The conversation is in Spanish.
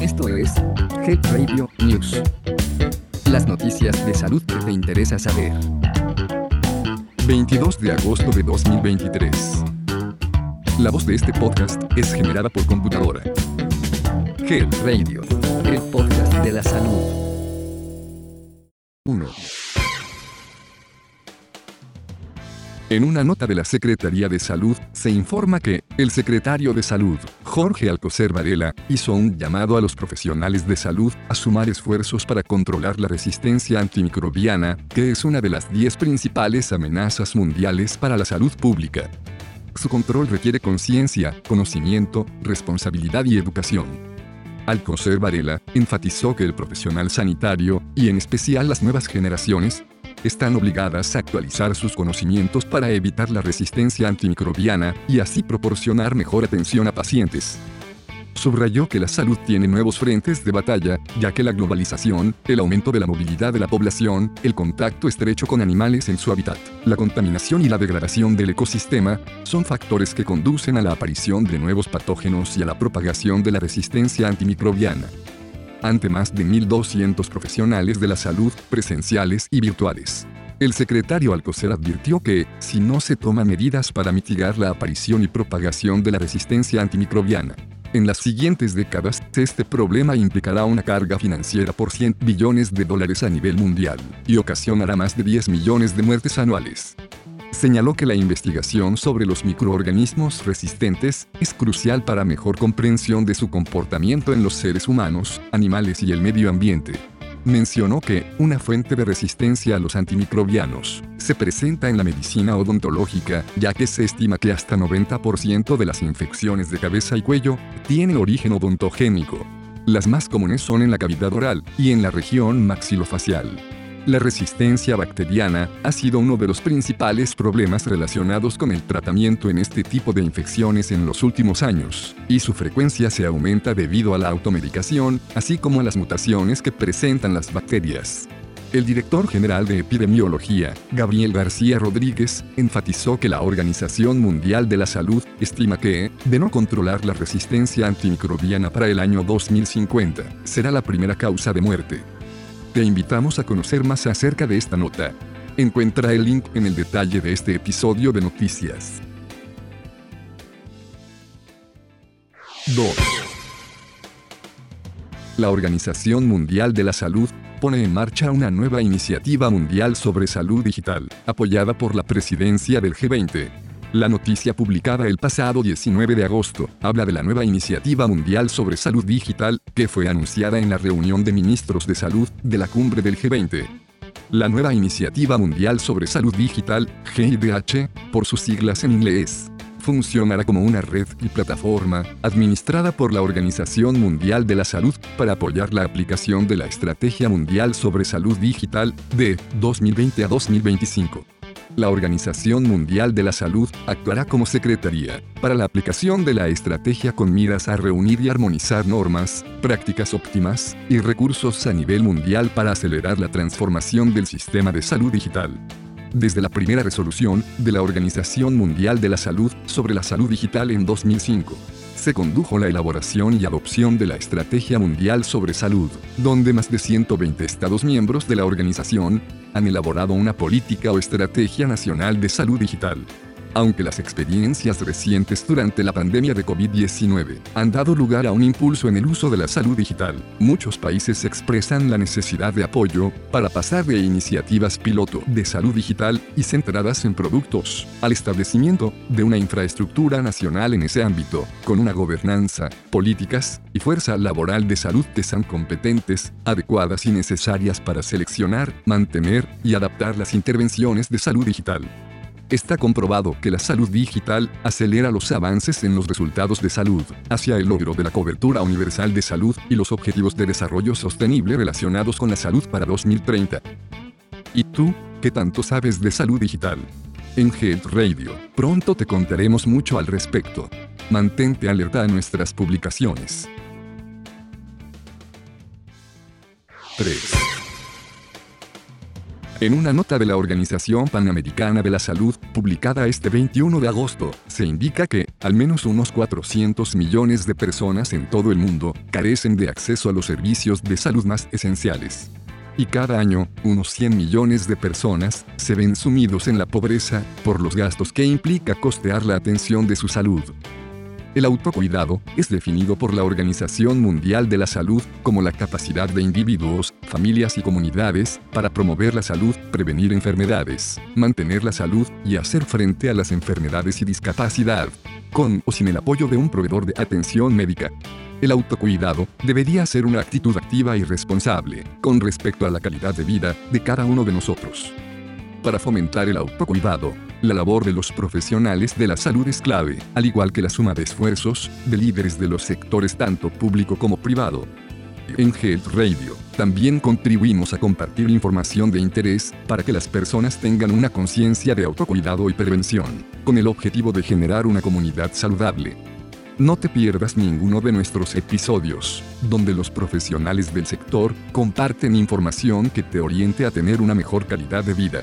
Esto es Health Radio News. Las noticias de salud que te interesa saber. 22 de agosto de 2023. La voz de este podcast es generada por computadora. Health Radio, el podcast de la salud. 1. En una nota de la Secretaría de Salud, se informa que el secretario de Salud, Jorge Alcocer Varela, hizo un llamado a los profesionales de salud a sumar esfuerzos para controlar la resistencia antimicrobiana, que es una de las 10 principales amenazas mundiales para la salud pública. Su control requiere conciencia, conocimiento, responsabilidad y educación. Alcocer Varela enfatizó que el profesional sanitario, y en especial las nuevas generaciones, están obligadas a actualizar sus conocimientos para evitar la resistencia antimicrobiana y así proporcionar mejor atención a pacientes. Subrayó que la salud tiene nuevos frentes de batalla, ya que la globalización, el aumento de la movilidad de la población, el contacto estrecho con animales en su hábitat, la contaminación y la degradación del ecosistema, son factores que conducen a la aparición de nuevos patógenos y a la propagación de la resistencia antimicrobiana ante más de 1.200 profesionales de la salud, presenciales y virtuales. El secretario Alcocer advirtió que, si no se toman medidas para mitigar la aparición y propagación de la resistencia antimicrobiana, en las siguientes décadas, este problema implicará una carga financiera por 100 billones de dólares a nivel mundial, y ocasionará más de 10 millones de muertes anuales señaló que la investigación sobre los microorganismos resistentes es crucial para mejor comprensión de su comportamiento en los seres humanos, animales y el medio ambiente. Mencionó que una fuente de resistencia a los antimicrobianos se presenta en la medicina odontológica, ya que se estima que hasta 90% de las infecciones de cabeza y cuello tienen origen odontogénico. Las más comunes son en la cavidad oral y en la región maxilofacial. La resistencia bacteriana ha sido uno de los principales problemas relacionados con el tratamiento en este tipo de infecciones en los últimos años, y su frecuencia se aumenta debido a la automedicación, así como a las mutaciones que presentan las bacterias. El director general de epidemiología, Gabriel García Rodríguez, enfatizó que la Organización Mundial de la Salud estima que, de no controlar la resistencia antimicrobiana para el año 2050, será la primera causa de muerte. Te invitamos a conocer más acerca de esta nota. Encuentra el link en el detalle de este episodio de noticias. 2. La Organización Mundial de la Salud pone en marcha una nueva iniciativa mundial sobre salud digital, apoyada por la presidencia del G20, la noticia publicada el pasado 19 de agosto habla de la nueva iniciativa mundial sobre salud digital, que fue anunciada en la reunión de ministros de salud de la cumbre del G20. La nueva iniciativa mundial sobre salud digital, GIDH, por sus siglas en inglés, funcionará como una red y plataforma administrada por la Organización Mundial de la Salud para apoyar la aplicación de la Estrategia Mundial sobre Salud Digital de 2020 a 2025 la Organización Mundial de la Salud actuará como secretaría para la aplicación de la estrategia con miras a reunir y armonizar normas, prácticas óptimas y recursos a nivel mundial para acelerar la transformación del sistema de salud digital. Desde la primera resolución de la Organización Mundial de la Salud sobre la salud digital en 2005, se condujo la elaboración y adopción de la Estrategia Mundial sobre Salud, donde más de 120 Estados miembros de la organización han elaborado una política o estrategia nacional de salud digital aunque las experiencias recientes durante la pandemia de COVID-19 han dado lugar a un impulso en el uso de la salud digital, muchos países expresan la necesidad de apoyo para pasar de iniciativas piloto de salud digital y centradas en productos al establecimiento de una infraestructura nacional en ese ámbito, con una gobernanza, políticas y fuerza laboral de salud que sean competentes, adecuadas y necesarias para seleccionar, mantener y adaptar las intervenciones de salud digital. Está comprobado que la salud digital acelera los avances en los resultados de salud, hacia el logro de la cobertura universal de salud y los objetivos de desarrollo sostenible relacionados con la salud para 2030. ¿Y tú, qué tanto sabes de salud digital? En Health Radio, pronto te contaremos mucho al respecto. Mantente alerta a nuestras publicaciones. 3. En una nota de la Organización Panamericana de la Salud, publicada este 21 de agosto, se indica que, al menos unos 400 millones de personas en todo el mundo, carecen de acceso a los servicios de salud más esenciales. Y cada año, unos 100 millones de personas se ven sumidos en la pobreza por los gastos que implica costear la atención de su salud. El autocuidado es definido por la Organización Mundial de la Salud como la capacidad de individuos, familias y comunidades para promover la salud, prevenir enfermedades, mantener la salud y hacer frente a las enfermedades y discapacidad, con o sin el apoyo de un proveedor de atención médica. El autocuidado debería ser una actitud activa y responsable con respecto a la calidad de vida de cada uno de nosotros. Para fomentar el autocuidado, la labor de los profesionales de la salud es clave, al igual que la suma de esfuerzos de líderes de los sectores tanto público como privado. En Health Radio, también contribuimos a compartir información de interés para que las personas tengan una conciencia de autocuidado y prevención, con el objetivo de generar una comunidad saludable. No te pierdas ninguno de nuestros episodios, donde los profesionales del sector comparten información que te oriente a tener una mejor calidad de vida.